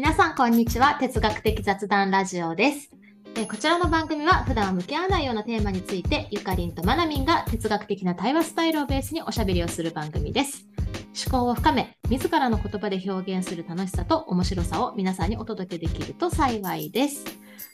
皆さん、こんにちは。哲学的雑談ラジオです。えこちらの番組は普段は向き合わないようなテーマについて、ゆかりんとまなみんが哲学的な対話スタイルをベースにおしゃべりをする番組です。思考を深め、自らの言葉で表現する楽しさと面白さを皆さんにお届けできると幸いです。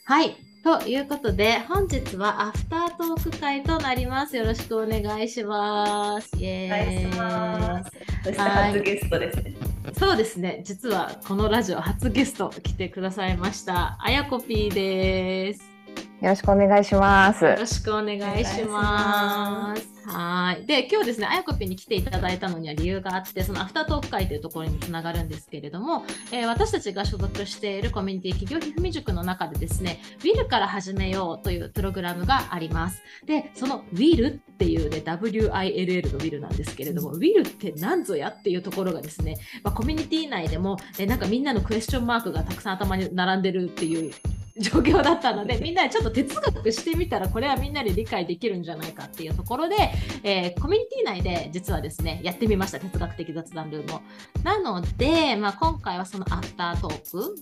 はい。ということで、本日はアフタートーク会となります。よろしくお願いします。イエお願いーイ。します。そしてはい初ゲストですね。そうですね。実はこのラジオ初ゲスト来てくださいました。あやこぴーです。よろしくお願いします。よろしくお願いします。はい。で、今日ですね、あやこぴーに来ていただいたのには理由があって、そのアフタートーク会というところにつながるんですけれども、えー私たちが所属しているコミュニティ企業ひふみ塾の中でですね、ウィルから始めようというプログラムがあります。で、そのウィルっていうね、WILL のウィルなんですけれども、ウィルって何ぞやっていうところがですね、まあ、コミュニティ内でも、えなんかみんなのクエスチョンマークがたくさん頭に並んでるっていう状況だったので みんなでちょっと哲学してみたらこれはみんなで理解できるんじゃないかっていうところで、えーコミュニティ内で実はですねやってみました哲学的雑談ルームを。なので、まあ、今回はそのアフタートーク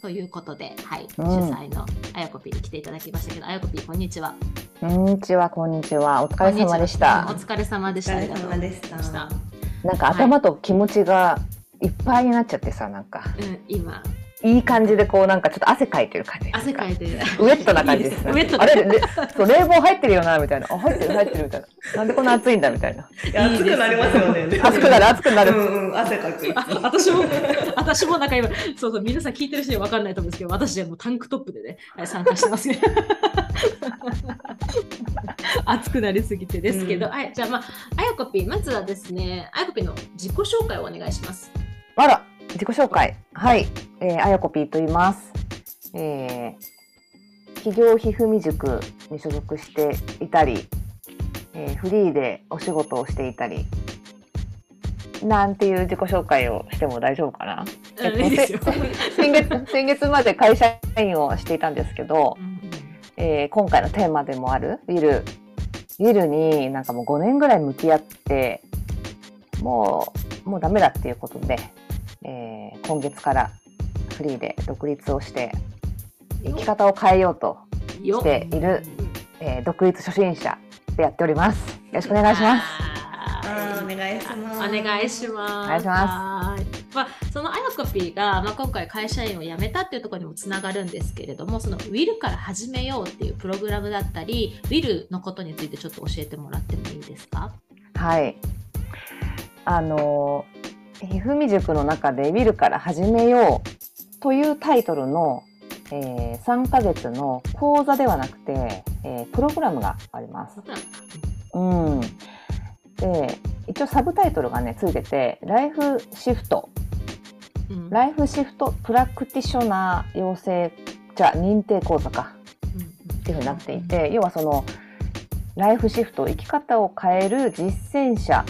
ということで、はい、主うん催のあやこぴーに来ていただきましたけどあやこぴーこんにちは。こんにちは、こんにちは。お疲れ様でしおた。疲れ様でした。お疲れ様でしたなんか頭と気持ちがいっぱいになっちゃってさ、なんかうん、今いい感じでこうなんかちょっと汗かいてる感じ。汗かいてる。ウェットな感じです。いいですウェットなあれれそう冷房入ってるよなみたいな。あ入ってる入ってるみたいな。なんでこんな暑いんだみたいな。いや暑くなりますよね。暑くなる暑くなる。うんうん、汗かく。あ 私も、私もなんか今、そうそう、皆さん聞いてる人には分かんないと思うんですけど、私はもうタンクトップでね、はい参加してますね。熱くなりすぎてですけど、うんはい、じゃあまあ、あやこぴー、まずはですね、あやこぴーの自己紹介をお願いします。あら自己紹介はい、えー、あやこぴーと言います。えー、企業ひふみ塾に所属していたり、えー、フリーでお仕事をしていたり。なんていう自己紹介をしても大丈夫かな？先月先月まで会社員をしていたんですけど、えー今回のテーマでもあるウィルウィルになんかもう5年ぐらい向き合ってもうもうダメだっていうことで、えー今月からフリーで独立をして生き方を変えようと、よしているえー独立初心者でやっております。よろしくお願いします。お願いします。お願いします。お願いしまはいまあ、そのあやこぴーが、まあ、今回会社員を辞めたっていうところにもつながるんですけれども、そのウィルから始めようっていうプログラムだったり、ウィルのことについてちょっと教えてもらってもいいですか？はい。あのひふみ塾の中で「ウィルから始めよう」というタイトルの、えー3ヶ月の講座ではなくて、えープログラムがあります。そうなんで一応サブタイトルがねついてて「ライフシフト」うん「ライフシフトプラクティショナー養成じゃ認定講座か」っていうふうになっていて要はそのライフシフト生き方を変える実践者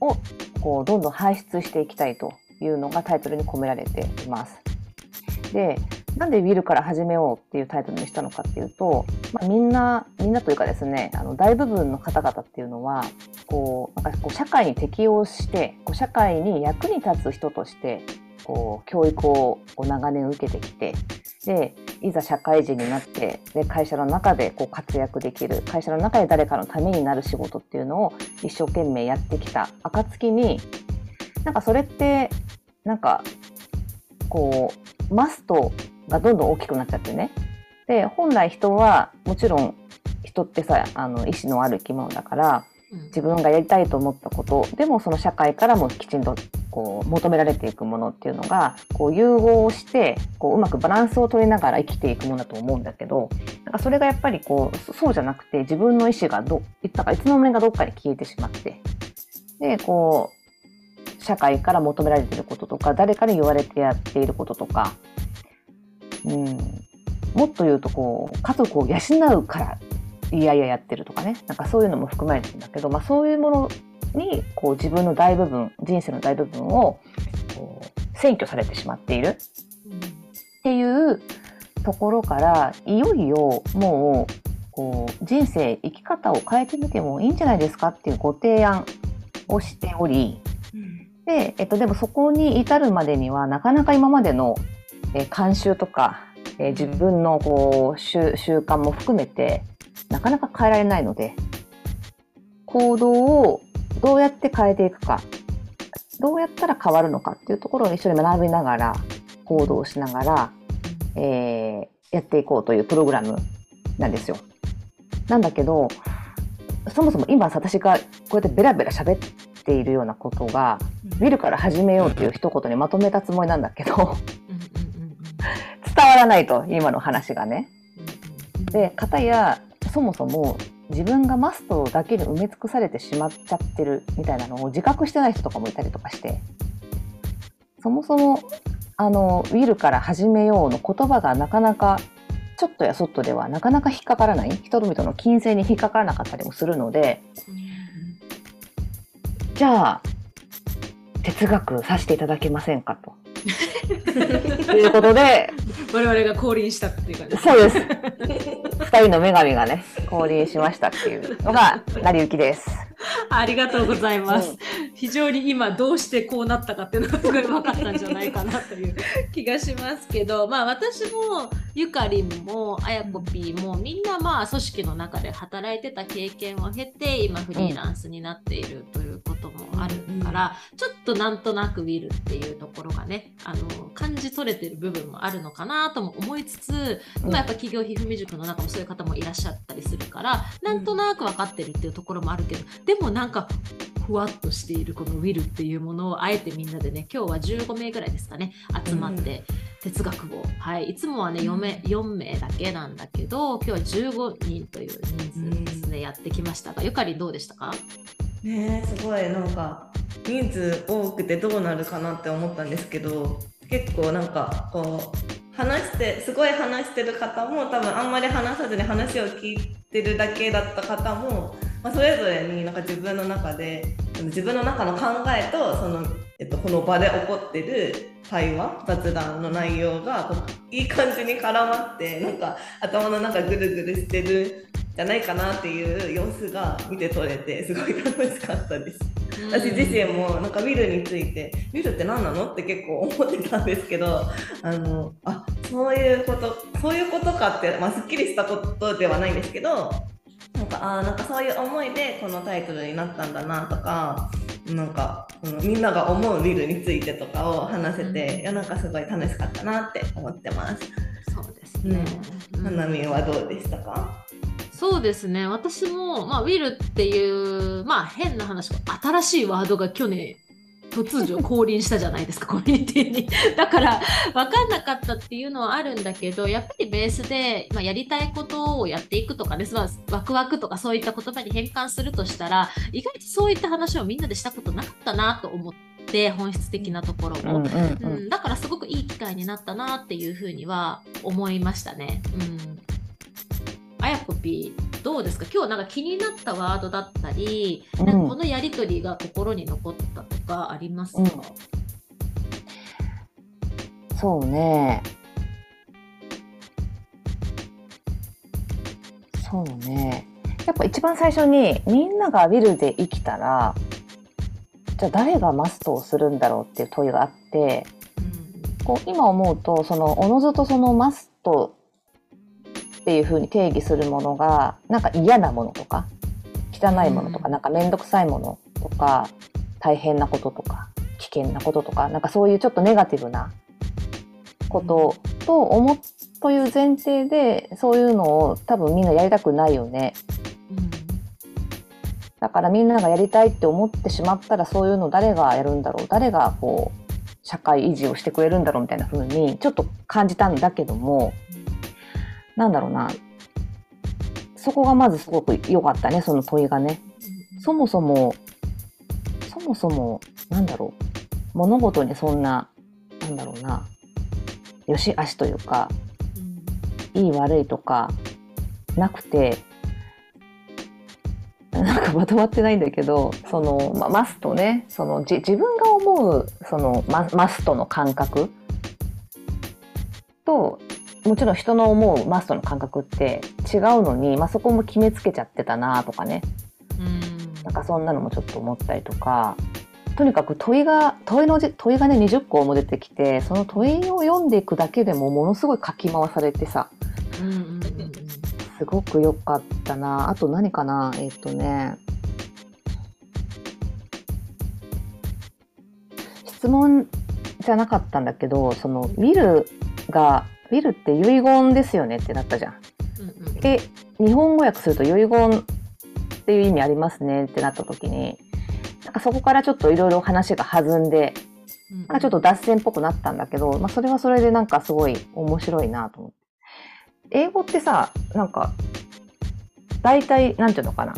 をこうどんどん輩出していきたいというのがタイトルに込められています。でなんで「ウィルから始めよう」っていうタイトルにしたのかっていうと、まあ、みんなみんなというかですねあの大部分の方々っていうのはこうなんかこう社会に適応してこう社会に役に立つ人としてこう教育をこう長年受けてきてでいざ社会人になってで会社の中でこう活躍できる会社の中で誰かのためになる仕事っていうのを一生懸命やってきた暁になんかそれってなんかこうマストがどんどん大きくなっちゃってね。で本来人はもちろん人ってさあの意志のある生き物だからうん。自分がやりたいと思ったことでもその社会からもきちんとこう求められていくものっていうのがこう融合してこううまくバランスを取りながら生きていくものだと思うんだけどなんかそれがやっぱりこうそうじゃなくて自分の意思がどなんかいつの間にかどっかに消えてしまってでこう社会から求められていることとか誰かに言われてやっていることとか、うん、もっと言うとこう家族を養うからいやいややってるとかねなんかそういうのも含まれてるんだけど、まあ、そういうものにこう自分の大部分人生の大部分を占拠されてしまっている。っていうところからいよいよもうこう人生生き方を変えてみてもいいんじゃないですかっていうご提案をしておりで、えっと、でもそこに至るまでにはなかなか今までの、えー慣習とか、えー自分のこう習習慣も含めてなかなか変えられないので行動をどうやって変えていくかどうやったら変わるのかっていうところを一緒に学びながら行動しながら、えーやっていこうというプログラムなんですよ。なんだけどそもそも今私がこうやってベラベラ喋っているようなことが「見るから始めよう」っていう一言にまとめたつもりなんだけど 伝わらないと今の話がね。で片やそもそも自分がマストだけに埋め尽くされてしまっちゃってるみたいなのを自覚してない人とかもいたりとかして。そもそもあの「ウィルから始めよう」の言葉がなかなかちょっとやそっとではなかなか引っかからない人々の金銭に引っかからなかったりもするので。じゃあ哲学させていただけませんかと。ということで我々が降臨したっていう感じそうです。二人の女神がね、降臨しましたっていうのが、成り行きです。ありがとうございます。う。ん非常に今どうしてこうなったかっていうのがすごい分かったんじゃないかなという。気がしますけど、まあ私もゆかりんもあやこぴーもみんなまあ組織の中で働いてた経験を経て今フリーランスになっているということもあるから、ちょっとなんとなくウィルっていうところがねあの感じ取れてる部分もあるのかなとも思いつつ、うん。まあ、やっぱ企業皮膚未塾の中もそういう方もいらっしゃったりするからなんとなく分かってるっていうところもあるけどでもなんかふわっとしているこのウィルっていうものをあえてみんなでね今日は15名ぐらいですかね集まって哲学を、はい、いつもはね 4, 名4名だけなんだけど今日は15人という人数ですね、やってきましたがゆかりどうでしたか？ねえすごい。なんか人数多くてどうなるかなって思ったんですけど結構なんかこう話してすごい話してる方も多分あんまり話さずに話を聞いてるだけだった方も、まあ、それぞれになんか自分の中で自分の中の考えとその、えっと、この場で起こってる会話雑談の内容がいい感じに絡まってなんか頭の中ぐるぐるしてるじゃないかなっていう様子が見て取れてすごい楽しかったです。私自身もなんかウィルについてウィルって何なのって結構思ってたんですけどあのあそういうことそういうことかって、まあ、すっきりしたことではないんですけどなんかあーなんかそういう思いでこのタイトルになったんだなとかなんか、うんみんなが思うウィルについてとかを話せて、うんいやなんかすごい楽しかったなって思ってます。そうですね、うん花見はどうでしたか？そうですね私も、まあ、ウィルっていう、まあ、変な話新しいワードが去年突如降臨したじゃないですかコミュニティに。だから分かんなかったっていうのはあるんだけどやっぱりベースで、まあ、やりたいことをやっていくとかです、まあ、ワクワクとかそういった言葉に変換するとしたら意外とそういった話をみんなでしたことなかったなと思って本質的なところを、うんうんううんん、だからすごくいい機会になったなっていうふうには思いましたね。うんあやこぴーどうですか？今日なんか気になったワードだったり、うん。なんかこのやりとりが心に残ったとかありますか、うん。そうね。そうね。やっぱ一番最初にみんながビルで生きたら、じゃあ誰がマストをするんだろうっていう問いがあって、こう今思うと、そのおのずとそのマストっていうふうに定義するものが、なんか嫌なものとか、汚いものとか、うん。なんかめんどくさいものとか、大変なこととか、危険なこととか、なんかそういうちょっとネガティブなことと思っという前提で、そういうのを多分みんなやりたくないよね。うん。だからみんながやりたいって思ってしまったらそういうの誰がやるんだろう？誰がこう社会維持をしてくれるんだろう？みたいな風にちょっと感じたんだけどもなんだろうな。そこがまずすごく良かったねその問いがね。そもそもそもそもなんだろう。物事にそんななんだろうな。よし悪しというかいい悪いとかなくてなんかまとまってないんだけどその、ま、マストね。そのじ自分が思うそのママストの感覚ともちろん人の思うマストの感覚って違うのに、まあ、そこも決めつけちゃってたなとかね。うん。なんかそんなのもちょっと思ったりとか。とにかく問いが問いのじ問いがね20個も出てきてその問いを読んでいくだけでもものすごいかき回されてさ。うんうんうんすごく良かったな。あと何かな？えっ、とね。質問じゃなかったんだけどそのウィルがウィルって遺言ですよねってなったじゃん。うんうんで日本語訳すると遺言っていう意味ありますねってなった時になんかそこからちょっといろいろ話が弾んでうんなんかちょっと脱線っぽくなったんだけど、まあ、それはそれでなんかすごい面白いなと思って。英語ってさなんか大体なんていうのかな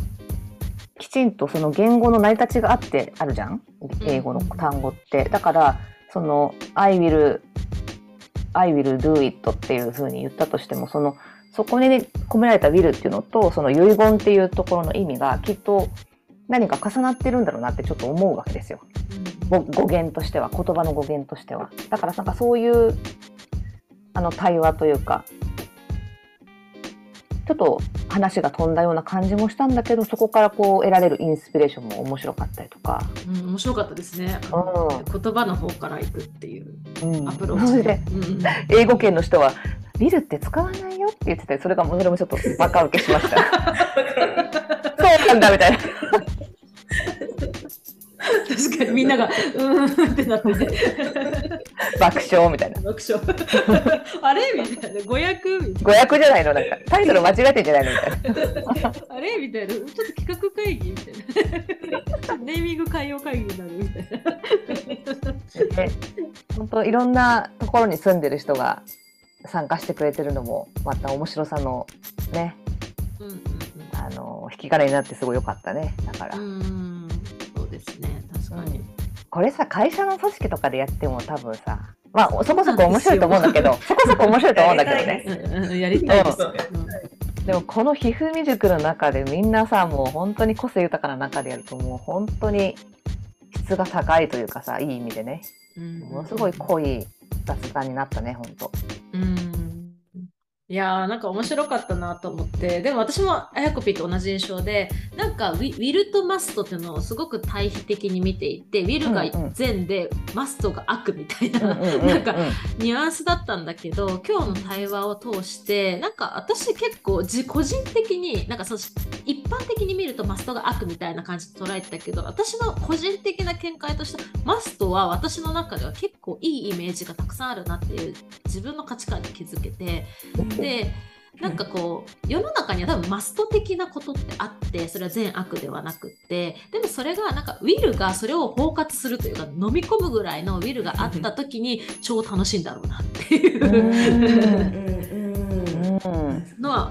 きちんとその言語の成り立ちがあってあるじゃん英語の単語って。だからその「I will I will do it」っていうふうに言ったとしてもそのそこに込められた「will」っていうのとその遺言っていうところの意味がきっと何か重なってるんだろうなってちょっと思うわけですよ。語語源としては言葉の語源としてはだからなんかそういうあの対話というかちょっと話が飛んだような感じもしたんだけどそこからこう得られるインスピレーションも面白かったりとか、うん面白かったですね。う言葉の方から行くっていううん。アプローチで。うんうん。英語圏の人は「ビルって使わないよ」って言っててそれがそれもちょっとバカ受けしました。そうなんだみたいな。確かにみんながうーんってなってて爆笑みたいな。爆笑。あれみたいな。語訳みたい語訳じゃないのなんか。タイトル間違えてんじゃないのみたいな。な あれみたいな。ちょっと企画会議みたいな。ネーミング変えよう会議になるみたいな。で本当いろんなところに住んでる人が参加してくれてるのもまた面白さのねうんうんあの引き金になってすごい良かったね。だから、うんうん。そうですね。確かに、これさ会社の組織とかでやっても多分さまあそこそこ面白いと思うんだけどそこそこ面白いと思うんだけどね。やりたいです、うんでもこのひふみ塾の中でみんなさもう本当に個性豊かな中でやるともう本当に質が高いというかさいい意味でね。うん。ものすごい濃い雑談になったね本当。うんいやーなんか面白かったなと思って。でも私もあやこぴーと同じ印象でなんかウィウィルとマストっていうのをすごく対比的に見ていてウィルがうんうん。善で、マストが悪みたいな、なんかニュアンスだったんだけど今日の対話を通してなんか私結構自個人的になんかその一般的に見るとマストが悪みたいな感じで捉えてたけど私の個人的な見解としてマストは私の中では結構いいイメージがたくさんあるなっていう自分の価値観に気づけてでなんかこう世の中には多分マスト的なことってあってそれは善悪ではなくってでもそれがなんかウィルがそれを包括するというか飲み込むぐらいのウィルがあった時に超楽しいんだろうなっていう。のは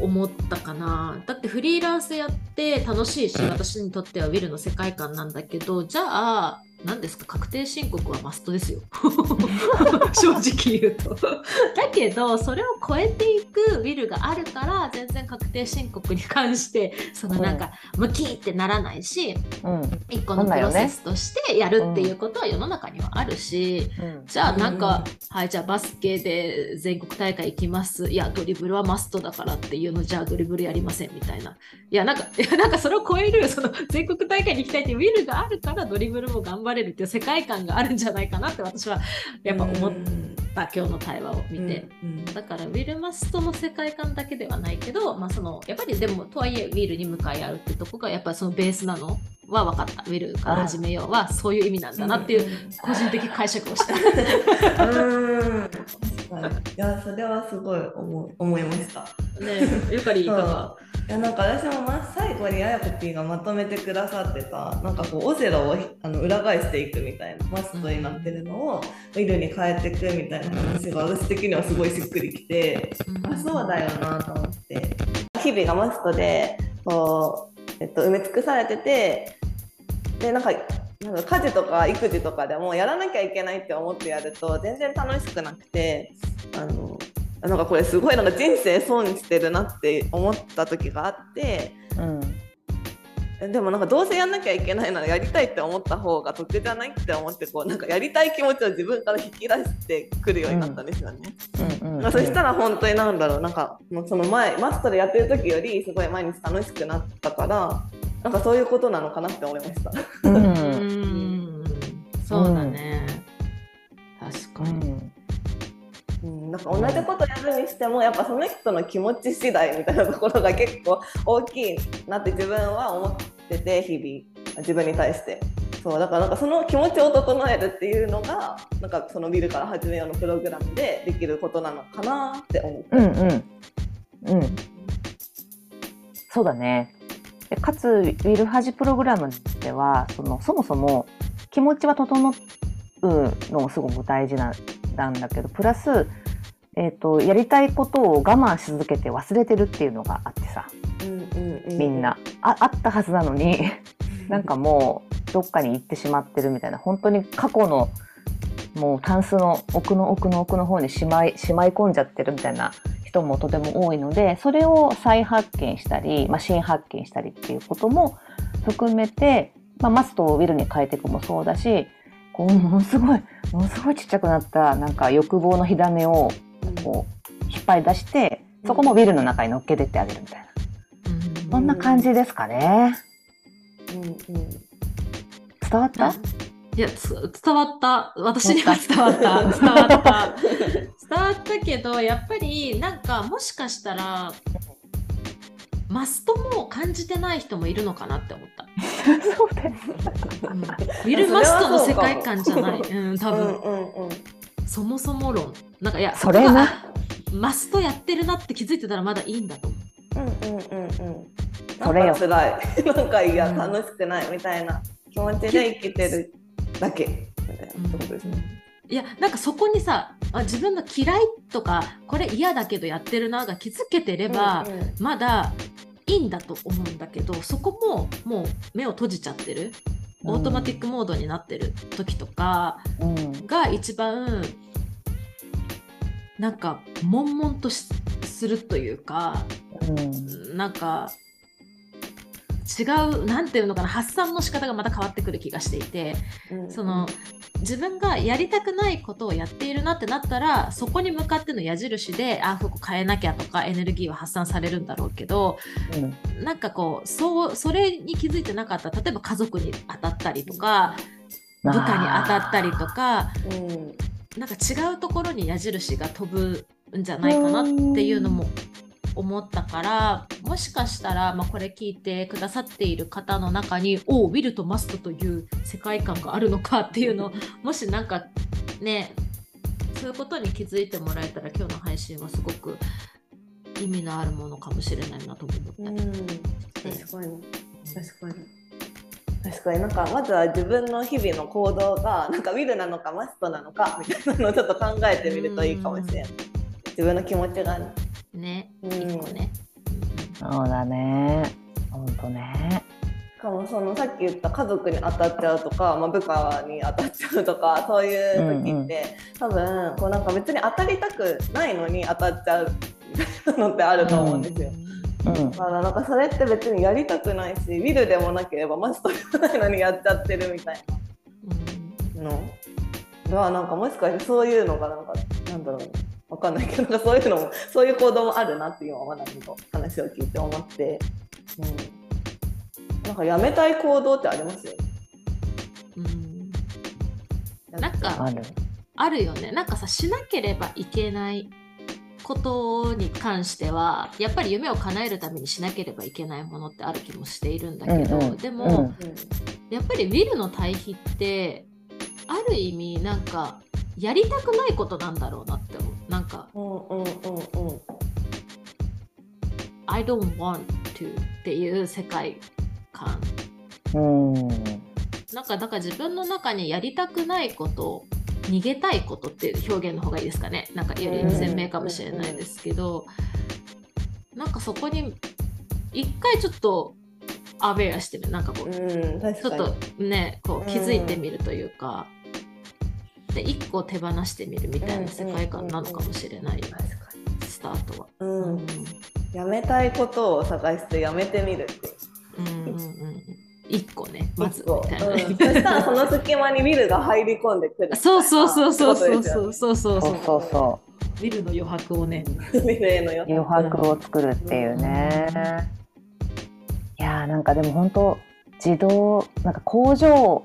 思ったかな。だってフリーランスやって楽しいし私にとってはウィルの世界観なんだけどじゃあ何ですか？確定申告はマストですよ。正直言うと。だけどそれを超えていくウィルがあるから全然確定申告に関してそのなんかムキーってならないしうん。一個のプロセスとしてやるっていうことは世の中にはあるし、うん。じゃあなんか、うんはいじゃあバスケで全国大会行きます。いやドリブルはマストだからっていうのじゃあドリブルやりませんみたいな。いやなんかいやなんかそれを超えるその全国大会に行きたいっていうウィルがあるからドリブルも頑張れるっていう世界観があるんじゃないかなって私はやっぱ思った今日の対話を見て。うんだからウィル・マストの世界観だけではないけど、まあ、そのやっぱりでもとはいえウィルに向かい合うってとこがやっぱりそのベースなの？は分かった。ウィルから始めようはそういう意味なんだなっていう個人的解釈をした。うん。いやそれはすごい思う思いました。ねゆかりいかが？いやなんか私もま最後にあやこぴーがまとめてくださってたなんかこうオセロをあの裏返していくみたいなマストになってるのをウィルに変えていくみたいな話が私的にはすごいしっくりきてあそうだよなと思って。日々がマストでこう、えっと、埋め尽くされててでなんかなんか家事とか育児とかでもやらなきゃいけないって思ってやると全然楽しくなくてあのなんかこれすごいなんか人生損してるなって思った時があってうんでもなんかどうせやんなきゃいけないならやりたいって思った方が得じゃないって思ってこうなんかやりたい気持ちを自分から引き出してくるようになったんですよね。うんうんまあ、そしたら本当になんだろうなんかもうその前マストでやってる時よりすごい毎日楽しくなったからなんかそういうことなのかなって思いました。うん。うん。そうだね、確かに、なんか同じことやるにしてもやっぱその人の気持ち次第みたいなところが結構大きいなって自分は思ってて日々。自分に対して。そうだからなんかその気持ちを整えるっていうのがなんかそのビルから始めようのプログラムでできることなのかなって思って、うんうん。うん。そうだね。かつウィルハジプログラムではそのそもそも気持ちは整うのもすごく大事ななんだけどプラス、えー、とやりたいことを我慢し続けて忘れてるっていうのがあってさ。うんうんうんみんな、ああったはずなのに。なんかもうどっかに行ってしまってるみたいな。本当に過去のもうタンスの奥の奥の奥の方にしまいしまい込んじゃってるみたいな人もとても多いのでそれを再発見したり、まあ、新発見したりっていうことも含めて、まあ、マストをウィルに変えていくもそうだしこうものすごいものすごいちっちゃくなったなんか欲望の火種をこう引っ張り出してそこもウィルの中に乗っけてってあげるみたいな。うんそんな感じですかね。うんうん伝わった？あいやつ伝わった。私には伝わった。伝わった。伝わった。けどやっぱりなんかもしかしたらマストも感じてない人もいるのかなって思った、そうです。うん、ウィル・マストの世界観じゃない、うん、多分、うんうんうんそもそも論。なんかいやそれな。マストやってるなって気づいてたらまだいいんだと。思ううんうんうんうん。それよ。なんか辛い。なんかいやうん楽しくないみたいな。気持ちで生きてるだけ。みたいなことですね。いやなんかそこにさあ自分が嫌いとかこれ嫌だけどやってるなが気づけてれば、うんうん。まだいいんだと思うんだけどそこももう目を閉じちゃってるオートマティックモードになってる時とかうん。が一番なんか悶々としするというかうん。なんか違うなんていうのかな発散の仕方がまた変わってくる気がしていてうん。その自分がやりたくないことをやっているなってなったらそこに向かっての矢印であここ変えなきゃとかエネルギーは発散されるんだろうけどなんかこうそうそれに気づいてなかった。例えば家族に当たったりとか部下に当たったりとかうん。なんか違うところに矢印が飛ぶんじゃないかなっていうのも思ったからもしかしたら、まあ、これ聞いてくださっている方の中に「おうウィルとマストという世界観があるのか」っていうのをもしなんかねそういうことに気づいてもらえたら今日の配信はすごく意味のあるものかもしれないなと思った。りうん。確かに。確かに。確かに。なんかまずは自分の日々の行動がなんかウィルなのかマストなのかみたいなのをちょっと考えてみるといいかもしれない。自分の気持ちがねねうん一個ね。そうだね。本当ね。しかもそのさっき言った家族に当たっちゃうとか、まあ、部下に当たっちゃうとかそういう時って、多分こうなんか別に当たりたくないのに当たっちゃうのってあると思うんですよ。うん。だからなんかそれって別にやりたくないしウィルでもなければマストでもないのにやっちゃってるみたいうんなのがなんかもしかしてそういうのがなんかなんだろうわかんないけどなんかそういうのも そういう行動もあるなって今まなみの話を聞いて思って、うん、なんかやめたい行動ってあります？よねう。んなんかある。あるよね。なんかさしなければいけないことに関してはやっぱり夢を叶えるためにしなければいけないものってある気もしているんだけど、うんうん。でも、うん。やっぱりウィルの対比ってある意味なんかやりたくないことなんだろうなって思う。なんか I don't want to っていう世界観。うん。なんかだから自分の中にやりたくないこと逃げたいことっていう表現の方がいいですかね。なんかより鮮明かもしれないですけど、なんかそこに一回ちょっとアウェアしてみる。なんかこう、うん確ちょっとねこう気づいてみるというか、で一個手放してみるみたいな世界観なのかもしれない、確かスタートは。に、ううん。ん、やめたいことを探してやめてみるってう。んうんうん一個ねまずみたいな、うん、そしたらその隙間にビルが入り込んでくるそうそうそうそうそうそうそうそう。そうそうルの余白をね。ルへの。余白。を作るっていうね。ーなんかでも本当自動なんか工場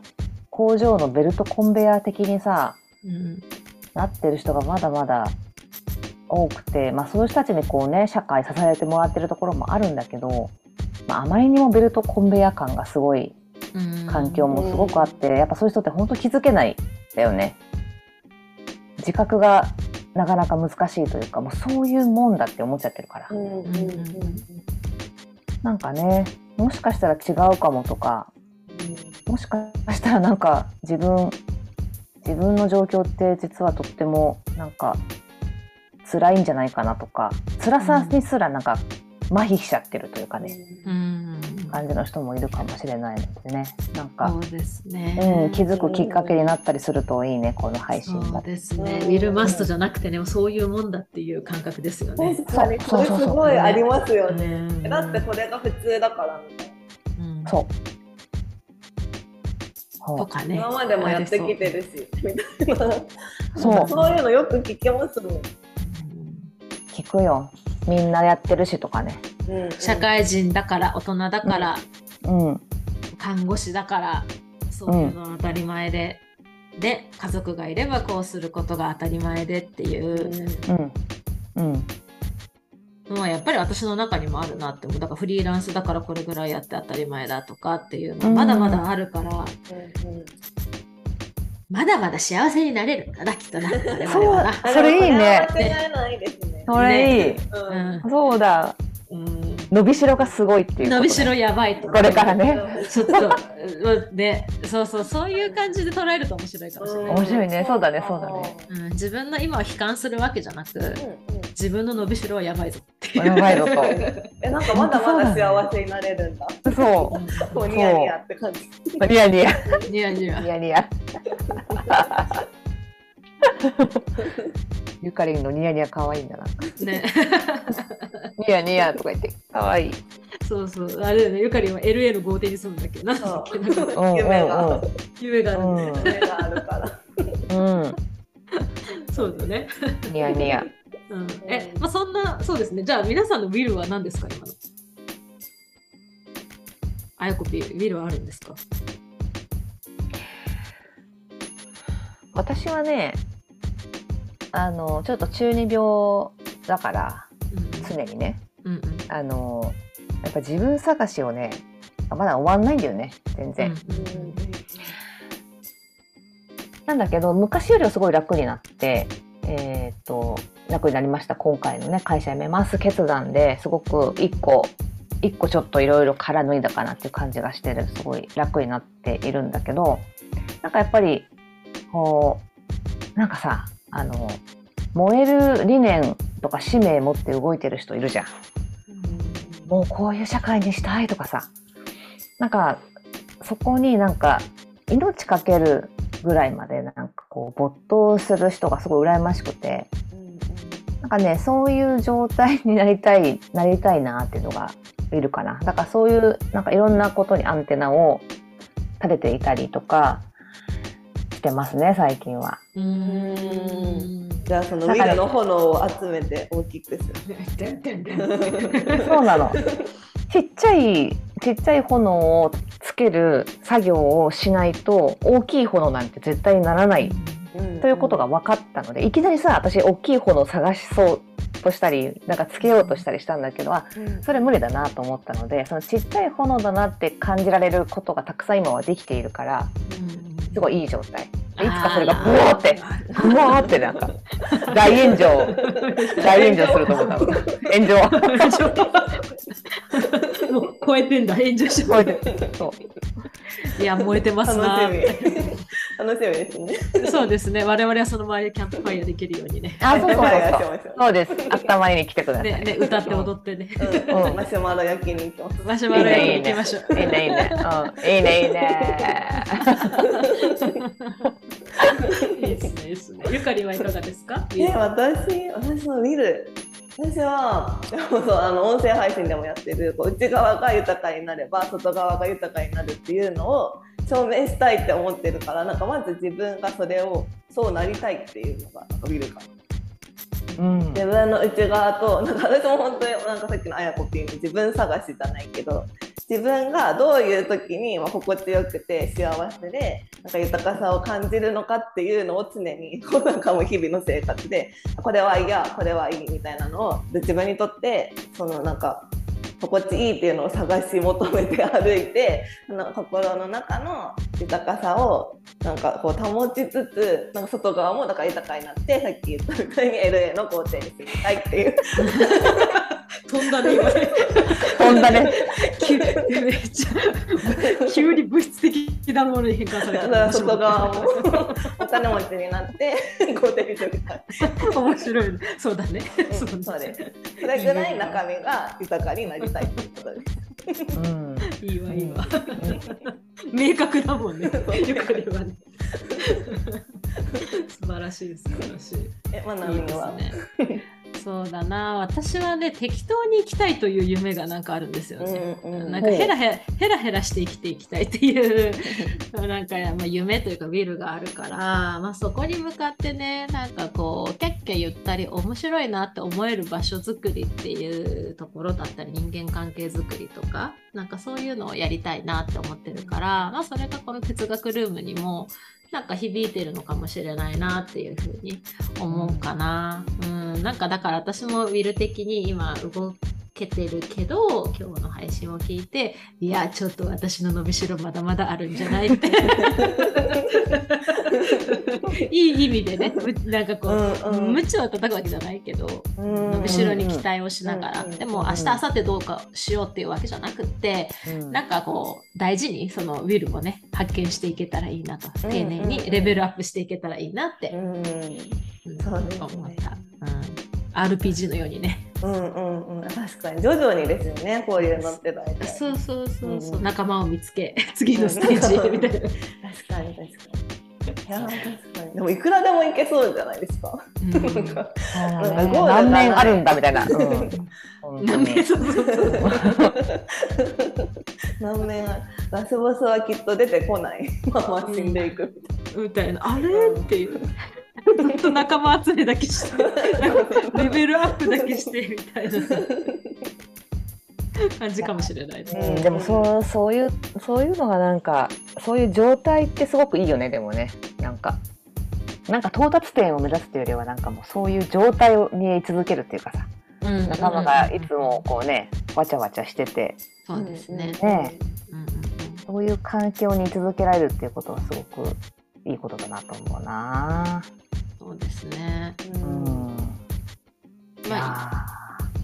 工工場のベルトコンベヤー的にさうん。なってる人がまだまだ多くて、まあ、そういう人たちにこうね社会支えてもらってるところもあるんだけど、まあ、あまりにもベルトコンベヤー感がすごいうん。環境もすごくあって、やっぱそういう人って本当気づけないんだよね。自覚がなかなか難しいというかもうそういうもんだって思っちゃってるから、なんかねもしかしたら違うかもとかもしかしたらなんか自分自分の状況って実はとってもなんか辛いんじゃないかなとか辛さにすらなんか麻痺しちゃってるというかね、うん感じの人もいるかもしれないのでねなんかそ、うですね、うん、気づくきっかけになったりするといいねこの配信が。そうですね、ウィルマストじゃなくてね、そういうもんだっていう感覚ですよね。確かにこれすごいありますよね。うんだってこれが普通だからみたいな。うんそうとかね。今までもやってきてるし、みたいな。そうそういうのよく聞きますもん聞くよみんなやってるしとかね。うん社会人だから、大人だから、うん。看護師だから、そういうのは当たり前で、で、家族がいればこうすることが当たり前でっていう。うん。うん。のはやっぱり私の中にもあるなって思う。だからフリーランスだからこれぐらいやって当たり前だとかっていうのはまだまだあるから、まだまだ幸せになれるんだな、きっとな。我々はなそれいいね。間違いないですね。それいい、そうだ。うん。伸びしろがすごいっていう伸びしろやばいとこれからね。ちょっと、うんね、そうそう、そういう感じで捉えると面白いかもしれない。面白いね。そうだね。そうだね。うん、自分の今を悲観するわけじゃなく、自分の伸びしろはやばいぞっていう。やばいぞと えなんかまだまだ幸せになれるんだ。そこうニヤニヤって感じ。うニヤニヤニヤニヤニ。ヤニヤ ゆかりんのニヤニヤ可愛いんだなね。ニヤニヤとか言って可愛いそうそう。あれだよね、ゆかりんは LA の豪邸に住むんだっけど、なん夢が夢がある。夢があるから。うんうんそうだね。ニヤニヤうん、え、まあ、そんな、そうですね。じゃあ、皆さんのウィルは何ですか、今の？あやこぴ、ウィルはあるんですか？私はねあのちょっと中二病だからうん。常にね。うんうん。あのやっぱ自分探しをねまだ終わんないんだよね全然、うん。なんだけど昔よりはすごい楽になってえっ、と楽になりました。今回のね会社辞めます決断ですごく一個一個ちょっといろいろ殻脱いだかなっていう感じがしてる。すごい楽になっているんだけどなんかやっぱりこうなんかさあの燃える理念とか使命持って動いてる人いるじゃん。もうこういう社会にしたいとかさ。なんかそこになんか命かけるぐらいまでなんかこう没頭する人がすごい羨ましくてなんかねそういう状態になりたいなりたいなっていうのがいるかなだからそういうなんかいろんなことにアンテナを立てていたりとかしてますね最近は。うーん。じゃあそのウィルの炎を集めて大きくする。そうなの。ちっちゃいちっちゃい炎をつける作業をしないと大きい炎なんて絶対にならないということが分かったのでいきなりさ私大きい炎を探しそうとしたりなんかつけようとしたりしたんだけどあそれ無理だなと思ったのでそのちっちゃい炎だなって感じられることがたくさん今はできているからすごいいい状態。でいつかそれがブワーってブワーってなんか大炎上大炎上すると思ったの。炎上。もう超えてんだ、炎上しこうやって。そういや、燃えてますな。楽しみ。楽しみですね。そうですね。我々はその周りでキャンプファイヤーできるようにね。あそうそうそうそうですあったまりに来てください、ねね歌って踊ってね。うんうんマシュマロ焼きに行きます。マシュマロ焼きに行きましょう。いいねいいね、うん、いいねいいね いいですね、いいですね。ゆかりはいかがですか？え、私、私の見る。私は、でもそうあの音声配信でもやってる、こう内側が豊かになれば、外側が豊かになるっていうのを証明したいって思ってるから、なんかまず自分がそれをそうなりたいっていうのが伸びるかな。自分の内側となんか私も本当になんかさっきのあやこぴんの自分探しじゃないけど自分がどういう時にまあ心地よくて幸せでなんか豊かさを感じるのかっていうのを常に なんかもう日々の生活でこれは嫌これはいいみたいなのを自分にとってそのなんか心地いいっていうのを探し求めて歩いて その心の中の豊かさをなんかこう保ちつつなんか外側もだから豊かになってさっき言ったみたいに LA の校庭に住みたいっていう。飛んだね今ね。飛んだね。急めっちゃ急に物質的なものに変換された。外側も。お金持ちになって校庭に住みたい面白い。ねそうだね。うんそうです。それぐらい中身が豊かになりたいということです。うん。いいわいいわ。明確だもんね。よく言えばね。素晴らしい素晴らしい。えまなみは。ね。そうだな私はね適当に生きたいという夢がなんかあるんですよね。うんうんなんかヘラヘラヘラヘラして生きていきたいっていう なんか、まあ、夢というかウィルがあるから、まあ、そこに向かってねなんかこうキャッキャ言ったり面白いなって思える場所づくりっていうところだったり人間関係づくりとかなんかそういうのをやりたいなって思ってるから、まあ、それがこの哲学ルームにもなんか響いてるのかもしれないなっていうふうに思うかな。うん、なんかだから私もウィル的に今動けてるけど今日の配信を聞いていやちょっと私の伸びしろまだまだあるんじゃないって。いい意味でねむなんかこう、うんうん。無知を叩くわけじゃないけどうん伸びしろに期待をしながら、うんうんでも明日明後日どうかしようっていうわけじゃなくって、うん。なんかこう大事にそのウィルもね発見していけたらいいなと。うん丁寧にレベルアップしていけたらいいなって、うん。うんそうですね。思った、うん、RPG のようにねうんうんうん。確かに徐々にですよねこういうのって大体そうそうそうそう、うん。仲間を見つけ 次のステージ。へみたいな、確かに確かに。いや確かに。でもいくらでもいけそうじゃないですか。うん。なんか何面あるんだみたいな。うん。何に面そうそうそう何面ある。ラスボスはきっと出てこない。まま死んでいく。みたいな。あれ？っていうずっと仲間集めだけして レベルアップだけしてみたいな。感じかもしれないね。うんでもそうそういうそういうのがなんかそういう状態ってすごくいいよねでもね。なんか。なんか到達点を目指すっていうよりはなんかもうそういう状態に居続けるっていうかさ。うん。仲間がいつもこうねわちゃわちゃしてて。そうですね。ね。うんうん。そういう環境に居続けられるっていうことはすごくいいことだなと思うな。そうですね。うん。いまあ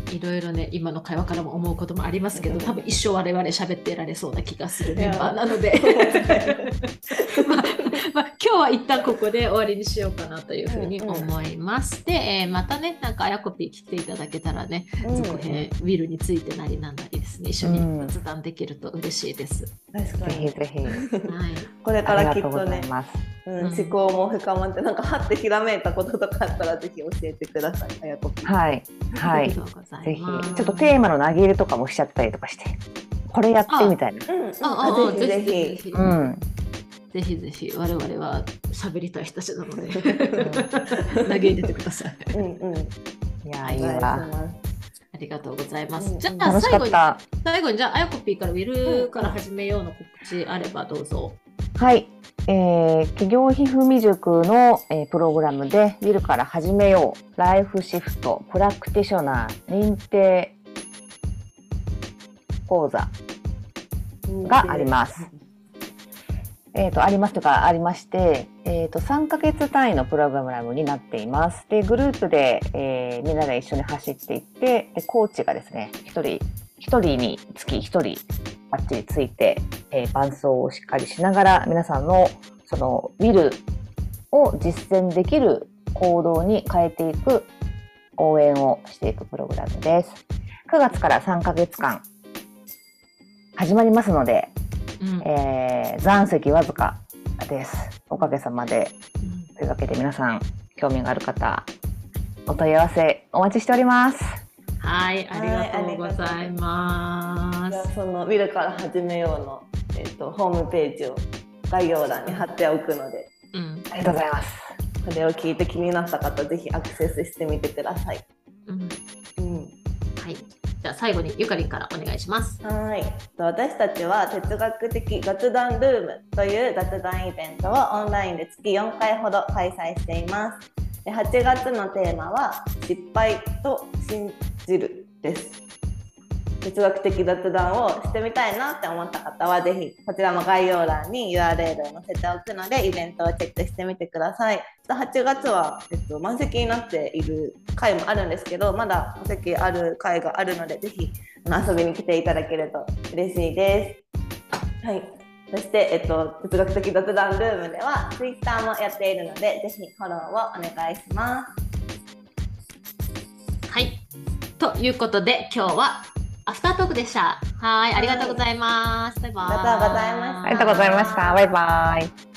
やいろいろね今の会話からも思うこともありますけど多分一生我々喋ってられそうな気がするメンバーなので まあ、まあ、今日は一旦ここで終わりにしようかなというふうに思います。で、えーまたねなんかあやこぴー来ていただけたらねうん。続編ウィルについてなりなんなりですね一緒に雑談できると嬉しいです。確かに。ーぜひぜひ。はい。これからきっとねうん、思考も深まってなんかはってひらめいたこととかあったらぜひ教えてくださいあやこぴー。はい。はい。ありが。とうござぜひいます。ちょっとテーマの投げ入れとかもしちゃったりとかして、これやってみたいな。うん。うん。あああぜひ。ぜひひ。うん。ぜひぜひ我々は喋りたい人たちなので投げ入れてください。うんうんいやいいわ。ありがとうございます。うんじゃあ最後に。最後にじゃああやこぴーからウィルから始めようの告知あればどうぞ。はい。えー企業皮膚未塾の、えープログラムでビルから始めようライフシフトプラクティショナー認定講座があります。えー、とありますとかありまして、えー、と3ヶ月単位のプログラムになっています。でグループで、えーみんなで一緒に走っていってでコーチがですね1人1人につき1人バッチリついて、えー伴走をしっかりしながら皆さんのそのウィルを実践できる行動に変えていく応援をしていくプログラムです。9月から3ヶ月間始まりますので、うんえー残席わずかです。おかげさまで。というわけで皆さん、興味がある方、お問い合わせお待ちしております。はい、ありがとうございます。じゃあその見るから始めようの、えっとホームページを概要欄に貼っておくのでうん、ありがとうございます。これを聞いて気になった方ぜひアクセスしてみてください。うん、うん、はい。じゃあ最後にゆかりんからお願いします。はい。私たちは哲学的雑談ルームという雑談イベントをオンラインで月4回ほど開催しています。で8月のテーマは失敗と信じるです。哲学的雑談をしてみたいなって思った方はぜひこちらも概要欄に URL を載せておくのでイベントをチェックしてみてください。8月は、えっと、満席になっている回もあるんですけどまだお席ある回があるのでぜひ遊びに来ていただけると嬉しいです。はい。そして、えっと、哲学的雑談ルームでは Twitter もやっているのでぜひフォローをお願いします。はい。ということで今日はアフタートークでした。はい、ありがとうございます。バイバイ。ありがとうございましたありがとうございました。バイバイ。